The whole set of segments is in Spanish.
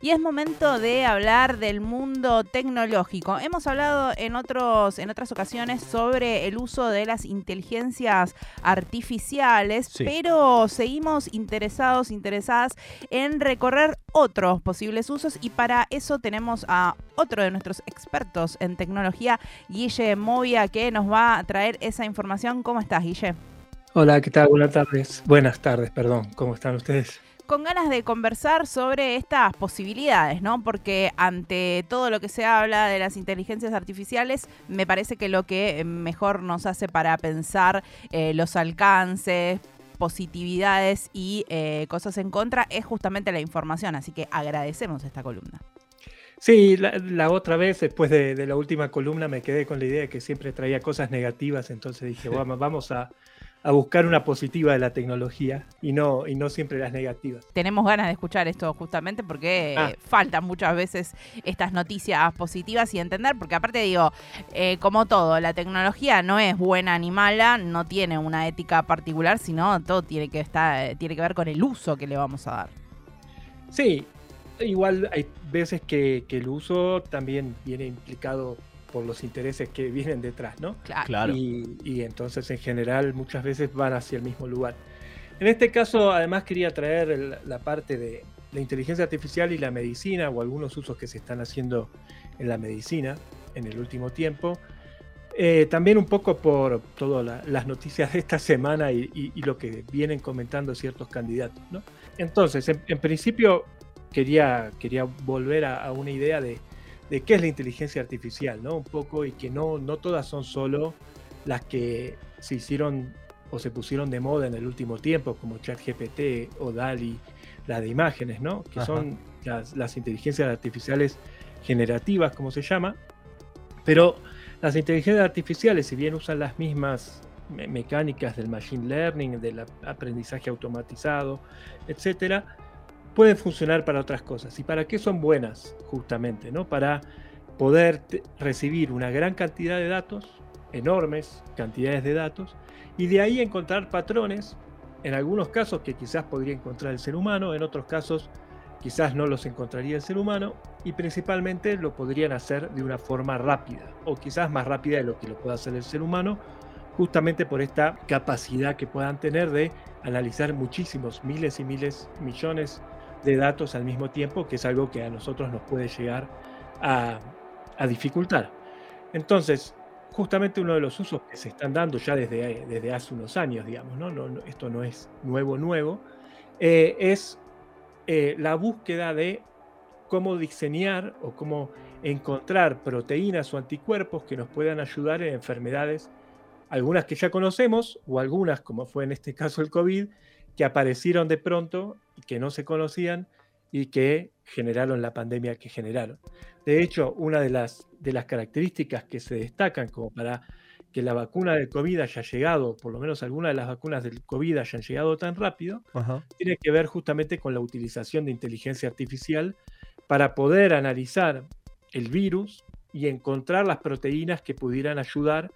y es momento de hablar del mundo tecnológico. Hemos hablado en, otros, en otras ocasiones sobre el uso de las inteligencias artificiales, pero seguimos interesados, interesadas en recorrer otros posibles usos y para eso tenemos a otro de nuestros expertos en tecnología, Guille Movia, que nos va a traer esa información. ¿Cómo estás, Guille? Hola, ¿qué tal? Buenas tardes. Buenas tardes, perdón. ¿Cómo están ustedes? Con ganas de conversar sobre estas posibilidades, ¿no? Porque ante todo lo que se habla de las inteligencias artificiales, me parece que lo que mejor nos hace para pensar eh, los alcances, positividades y eh, cosas en contra es justamente la información. Así que agradecemos esta columna. Sí, la, otra vez, después de, la última columna, me quedé con la idea de que siempre traía cosas negativas, entonces dije, vamos, vamos a, a buscar una positiva de la tecnología y no, y no siempre las negativas. Tenemos ganas de escuchar esto justamente porque ah. faltan muchas veces estas noticias positivas y entender, porque aparte digo, eh, como todo, la tecnología no es buena ni mala, no tiene una ética particular, sino todo tiene que, estar, tiene que ver con el uso que le vamos a dar. Sí, igual hay veces que, que el uso también viene implicado por los intereses que vienen detrás, ¿no? Claro. Y, entonces en general muchas veces van hacia el mismo lugar. En este caso además quería traer la parte de la inteligencia artificial y la medicina o algunos usos que se están haciendo en la medicina en el último tiempo. Eh, también un poco por todas las noticias de esta semana y, lo que vienen comentando ciertos candidatos. ¿no? Entonces, en, principio quería, quería volver a una idea de, de qué es la inteligencia artificial, ¿no? Un poco y que no, no todas son solo las que se hicieron o se pusieron de moda en el último tiempo, como ChatGPT o DALI, la de imágenes, ¿no? Que son las, inteligencias artificiales generativas, como se llama. Pero las inteligencias artificiales, si bien usan las mismas mecánicas del machine learning, del aprendizaje automatizado, etcétera, pueden funcionar para otras cosas. ¿Y para qué son buenas? Justamente, ¿no? Para poder recibir una gran cantidad de datos, enormes cantidades de datos, y de ahí encontrar patrones, en algunos casos que quizás podría encontrar el ser humano, en otros casos quizás no los encontraría el ser humano, y principalmente lo podrían hacer de una forma rápida, o quizás más rápida de lo que lo pueda hacer el ser humano, justamente por esta capacidad que puedan tener de analizar muchísimos, miles y miles, millones de datos al mismo tiempo, que es algo que a nosotros nos puede llegar a, dificultar. Entonces, justamente uno de los usos que se están dando ya desde, desde hace unos años, digamos, ¿no? no, esto no es nuevo, nuevo, eh, es eh, la búsqueda de cómo diseñar o cómo encontrar proteínas o anticuerpos que nos puedan ayudar en enfermedades, algunas que ya conocemos o algunas, como fue en este caso el COVID, que aparecieron de pronto y que no se conocían y que generaron la pandemia que generaron. De hecho, una de las, de las características que se destacan como para que la vacuna del COVID haya llegado, por lo menos algunas de las vacunas del COVID hayan llegado tan rápido, tiene que ver justamente con la utilización de inteligencia artificial para poder analizar el virus y encontrar las proteínas que pudieran ayudar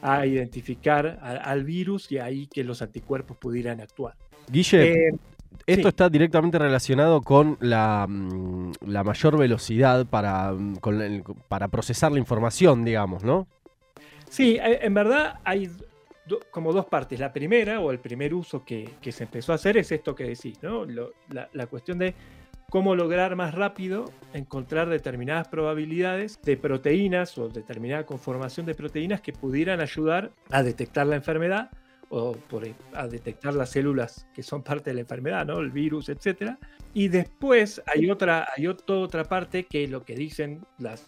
a identificar al virus y ahí que los anticuerpos pudieran actuar. Guille, eh, esto está directamente relacionado con la, mm, mayor velocidad para, mm, para procesar la información, digamos, ¿no? Sí, eh, en verdad hay como dos partes. La primera, o el primer uso que, se empezó a hacer, es esto que decís, ¿no? la, la, cuestión de cómo lograr más rápido encontrar determinadas probabilidades de proteínas o determinada conformación de proteínas que pudieran ayudar a detectar la enfermedad o por, a detectar las células que son parte de la enfermedad, ¿no? el virus, etc. Y después hay otra, hay otra parte que lo que dicen las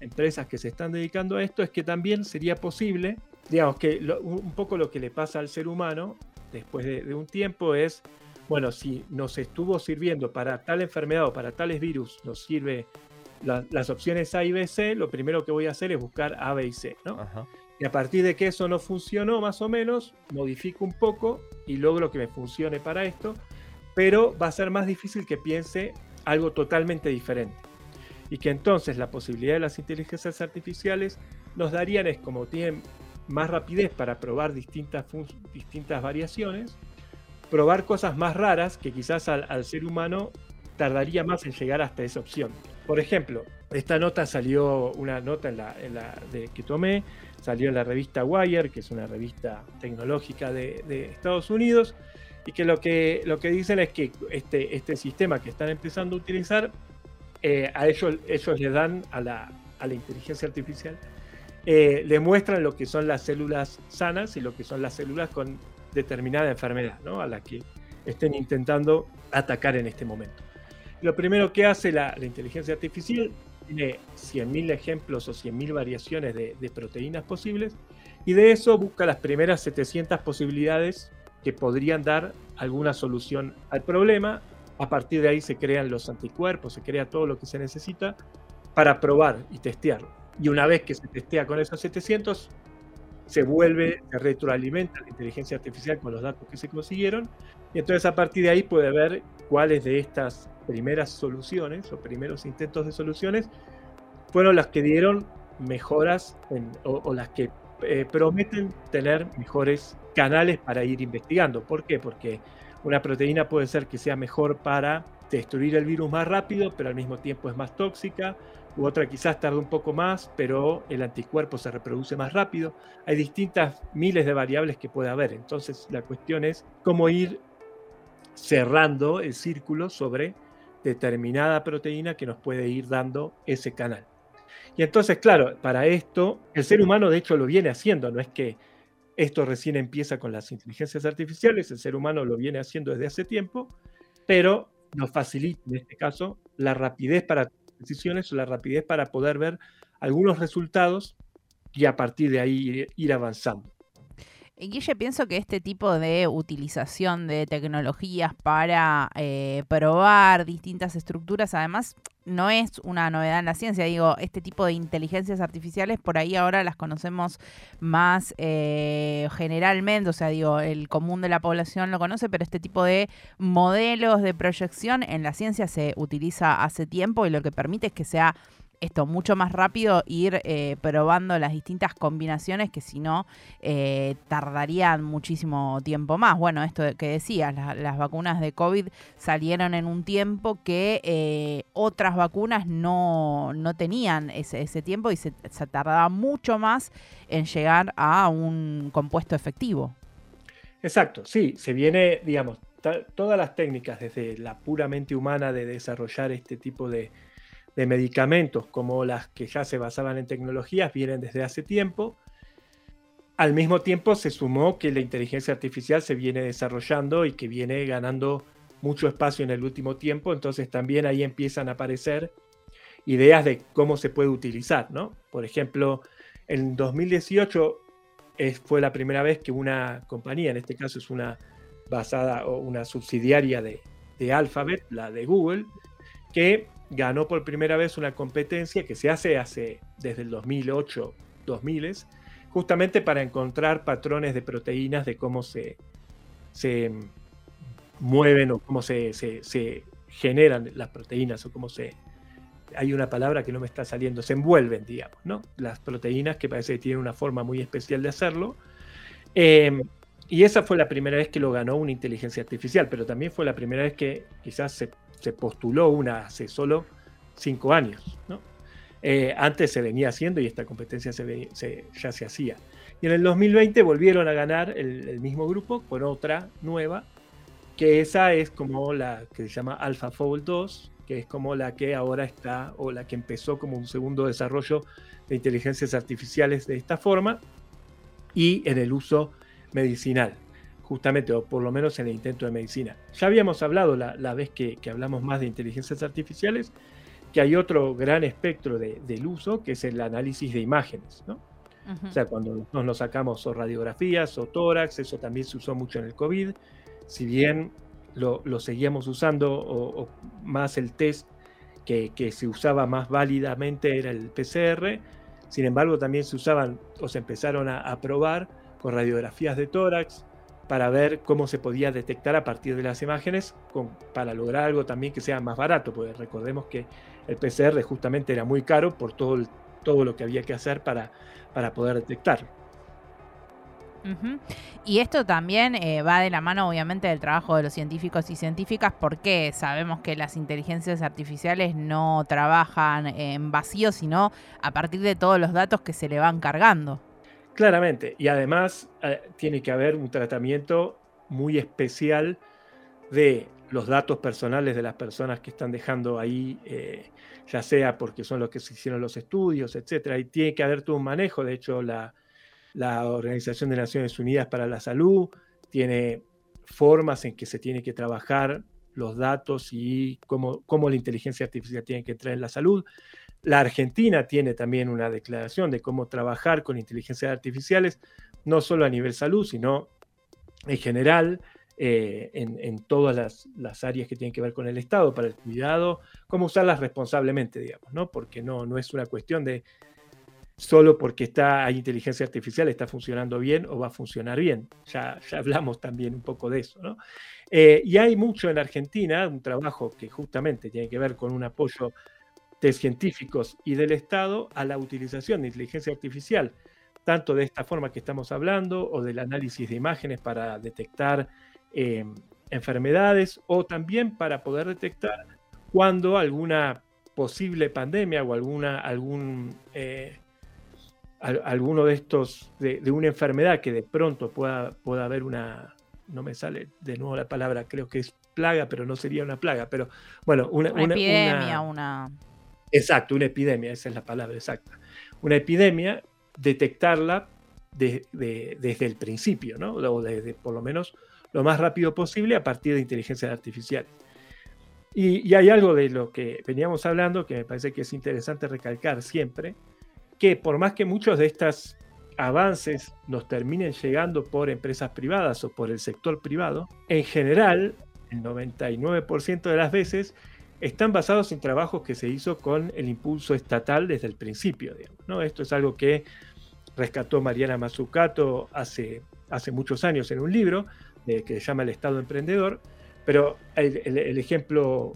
empresas que se están dedicando a esto es que también sería posible, digamos que un poco lo que le pasa al ser humano después de, un tiempo es, bueno, si nos estuvo sirviendo para tal enfermedad o para tales virus, nos sirve las opciones A y B, C, lo primero que voy a hacer es buscar A, B y C, ¿no? Y a partir de que eso no funcionó más o menos, modifico un poco y logro que me funcione para esto, pero va a ser más difícil que piense algo totalmente diferente. Y que entonces la posibilidad de las inteligencias artificiales nos darían es como tienen más rapidez para probar distintas, distintas variaciones, probar cosas más raras que quizás al, ser humano tardaría más en llegar hasta esa opción. Por ejemplo, esta nota salió, una nota en la, de, que tomé, salió en la revista Wire, que es una revista tecnológica de, Estados Unidos, y que lo, que lo que dicen es que este, este sistema que están empezando a utilizar, eh, a ellos, ellos le dan a la, a la inteligencia artificial, eh, le muestran lo que son las células sanas y lo que son las células con determinada enfermedad, ¿no? a la que estén intentando atacar en este momento. Lo primero que hace la, inteligencia artificial tiene 100.000 ejemplos o 100.000 variaciones de, proteínas posibles y de eso busca las primeras 700 posibilidades que podrían dar alguna solución al problema. A partir de ahí se crean los anticuerpos, se crea todo lo que se necesita para probar y testearlo. Y una vez que se testea con esos 700, se vuelve, se retroalimenta la inteligencia artificial con los datos que se consiguieron. Y entonces a partir de ahí puede ver cuáles de estas primeras soluciones o primeros intentos de soluciones fueron las que dieron mejoras o, las que eh, prometen tener mejores canales para ir investigando. ¿Por qué? Porque una proteína puede ser que sea mejor para destruir el virus más rápido, pero al mismo tiempo es más tóxica, u otra quizás tarda un poco más, pero el anticuerpo se reproduce más rápido. Hay distintas miles de variables que puede haber. Entonces la cuestión es cómo ir cerrando el círculo sobre determinada proteína que nos puede ir dando ese canal. Y entonces, claro, para esto, el ser humano de hecho lo viene haciendo, no es que esto recién empieza con las inteligencias artificiales, el ser humano lo viene haciendo desde hace tiempo, pero nos facilita en este caso la rapidez para decisiones o la rapidez para poder ver algunos resultados y a partir de ahí ir avanzando. Guille, pienso que este tipo de utilización de tecnologías para eh, probar distintas estructuras, además, no es una novedad en la ciencia. Digo, este tipo de inteligencias artificiales por ahí ahora las conocemos más eh, generalmente, o sea, digo, el común de la población lo conoce, pero este tipo de modelos de proyección en la ciencia se utiliza hace tiempo y lo que permite es que sea esto mucho más rápido, ir eh, probando las distintas combinaciones que si no eh, tardarían muchísimo tiempo más. Bueno, esto que decías, las vacunas de COVID salieron en un tiempo que eh, otras vacunas no, tenían ese, ese, tiempo y se, tardaba mucho más en llegar a un compuesto efectivo. Exacto, sí, se viene, digamos, todas las técnicas, desde la puramente humana de desarrollar este tipo de de medicamentos como las que ya se basaban en tecnologías vienen desde hace tiempo. Al mismo tiempo se sumó que la inteligencia artificial se viene desarrollando y que viene ganando mucho espacio en el último tiempo, entonces también ahí empiezan a aparecer ideas de cómo se puede utilizar, ¿no? Por ejemplo, en 2018 fue la primera vez que una compañía, en este caso es una basada o una subsidiaria de, de Alphabet, la de Google, que ganó por primera vez una competencia que se hace, hace desde el 2008, 2000, justamente para encontrar patrones de proteínas de cómo se, se mueven o cómo se, se, generan las proteínas o cómo se... Hay una palabra que no me está saliendo, se envuelven, digamos, ¿no? Las proteínas que parece que tienen una forma muy especial de hacerlo. Em, y esa fue la primera vez que lo ganó una inteligencia artificial, pero también fue la primera vez que quizás se se postuló una hace solo cinco años. ¿no? Eh, antes se venía haciendo y esta competencia se, ya se hacía. Y en el 2020 volvieron a ganar el, mismo grupo con otra nueva, que esa es como la que se llama AlphaFold 2, que es como la que ahora está o la que empezó como un segundo desarrollo de inteligencias artificiales de esta forma y en el uso medicinal justamente, o por lo menos en el intento de medicina. Ya habíamos hablado la, vez que, hablamos más de inteligencias artificiales, que hay otro gran espectro del uso, que es el análisis de imágenes, ¿no? O sea, cuando nos, sacamos o radiografías o tórax, eso también se usó mucho en el COVID, si bien lo, seguíamos usando, o, más el test que, se usaba más válidamente era el PCR, sin embargo también se usaban o se empezaron a, a probar con radiografías de tórax, para ver cómo se podía detectar a partir de las imágenes para lograr algo también que sea más barato, porque recordemos que el PCR justamente era muy caro por todo, todo lo que había que hacer para, para poder detectarlo. Y esto también eh, va de la mano, obviamente, del trabajo de los científicos y científicas, porque sabemos que las inteligencias artificiales no trabajan en vacío, sino a partir de todos los datos que se le van cargando. Claramente, y además eh, tiene que haber un tratamiento muy especial de los datos personales de las personas que están dejando ahí, eh, ya sea porque son los que se hicieron los estudios, etcétera, y tiene que haber todo un manejo. De hecho, la, la Organización de Naciones Unidas para la Salud tiene formas en que se tiene que trabajar los datos y cómo, cómo la inteligencia artificial tiene que entrar en la salud. La Argentina tiene también una declaración de cómo trabajar con inteligencias artificiales, no solo a nivel salud, sino en general eh, en, todas las, áreas que tienen que ver con el Estado, para el cuidado, cómo usarlas responsablemente, digamos, ¿no? Porque no, no es una cuestión de solo porque está, hay inteligencia artificial está funcionando bien o va a funcionar bien. Ya, ya hablamos también un poco de eso, ¿no? Eh, y hay mucho en Argentina, un trabajo que justamente tiene que ver con un apoyo de científicos y del Estado a la utilización de inteligencia artificial, tanto de esta forma que estamos hablando o del análisis de imágenes para detectar eh, enfermedades o también para poder detectar cuando alguna posible pandemia o alguna, algún, eh, alguno de estos, de, una enfermedad que de pronto pueda, pueda haber una, no me sale de nuevo la palabra, creo que es plaga, pero no sería una plaga, pero bueno, una, epidemia, una... Exacto, una epidemia, esa es la palabra exacta. Una epidemia, detectarla desde el principio, ¿no? O desde, por lo menos lo más rápido posible a partir de inteligencia artificial. Y, hay algo de lo que veníamos hablando que me parece que es interesante recalcar siempre, que por más que muchos de estos avances nos terminen llegando por empresas privadas o por el sector privado, en general, el 99% de las veces están basados en trabajos que se hizo con el impulso estatal desde el principio. ¿no? Esto es algo que rescató Mariana Mazzucato hace, hace muchos años en un libro, que se llama El Estado Emprendedor, pero el, ejemplo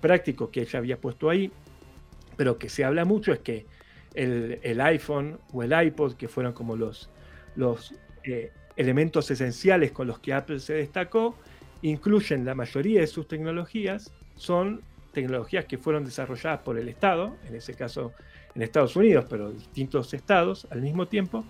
práctico que ella había puesto ahí, pero que se habla mucho, es que el, iPhone o el iPod, que fueron como los, los eh, elementos esenciales con los que Apple se destacó, incluyen la mayoría de sus tecnologías, son tecnologías que fueron desarrolladas por el Estado, en ese caso en Estados Unidos, pero distintos estados al mismo tiempo,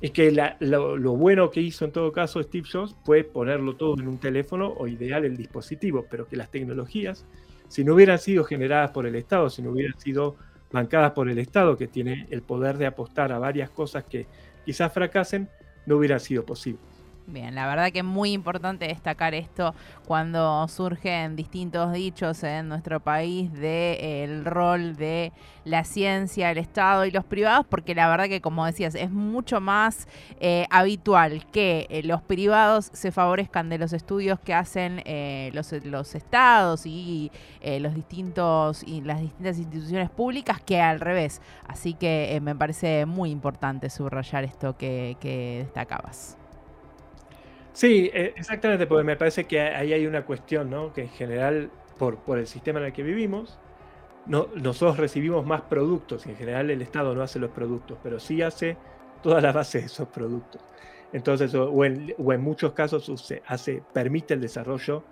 es que lo, bueno que hizo en todo caso Steve Jobs fue ponerlo todo en un teléfono o ideal el dispositivo, pero que las tecnologías, si no hubieran sido generadas por el Estado, si no hubieran sido bancadas por el Estado, que tiene el poder de apostar a varias cosas que quizás fracasen, no hubieran sido posibles. Bien, la verdad que es muy importante destacar esto cuando surgen distintos dichos en nuestro país de el rol de la ciencia, el Estado y los privados, porque la verdad que como decías es mucho más eh, habitual que eh, los privados se favorezcan de los estudios que hacen eh, los, estados y los distintos y las distintas instituciones públicas que al revés. Así que me parece muy importante subrayar esto que, que destacabas. Sí, e, exactamente, porque me parece que ahí hay una cuestión, ¿no? Que en general, por, por el sistema en el que vivimos, no, nosotros recibimos más productos y en general el Estado no hace los productos, pero sí hace toda la base de esos productos. Entonces, o, en, muchos casos hace, permite el desarrollo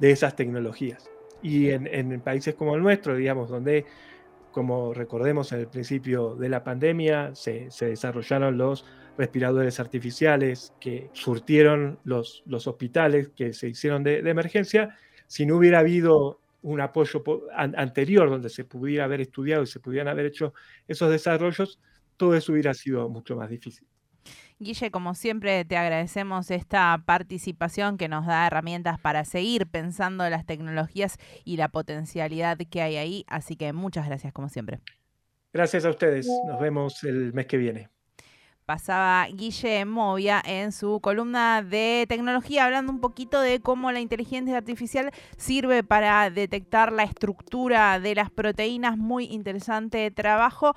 de esas tecnologías. Y en, en países como el nuestro, digamos, donde, como recordemos en el principio de la pandemia, se, se desarrollaron los respiradores artificiales que surtieron los, los hospitales que se hicieron de, emergencia, si no hubiera habido un apoyo anterior donde se pudiera haber estudiado y se pudieran haber hecho esos desarrollos, todo eso hubiera sido mucho más difícil. Guille, como siempre, te agradecemos esta participación que nos da herramientas para seguir pensando las tecnologías y la potencialidad que hay ahí. Así que muchas gracias, como siempre. Gracias a ustedes. Nos vemos el mes que viene pasaba Guille Movia en su columna de tecnología, hablando un poquito de cómo la inteligencia artificial sirve para detectar la estructura de las proteínas. Muy interesante trabajo.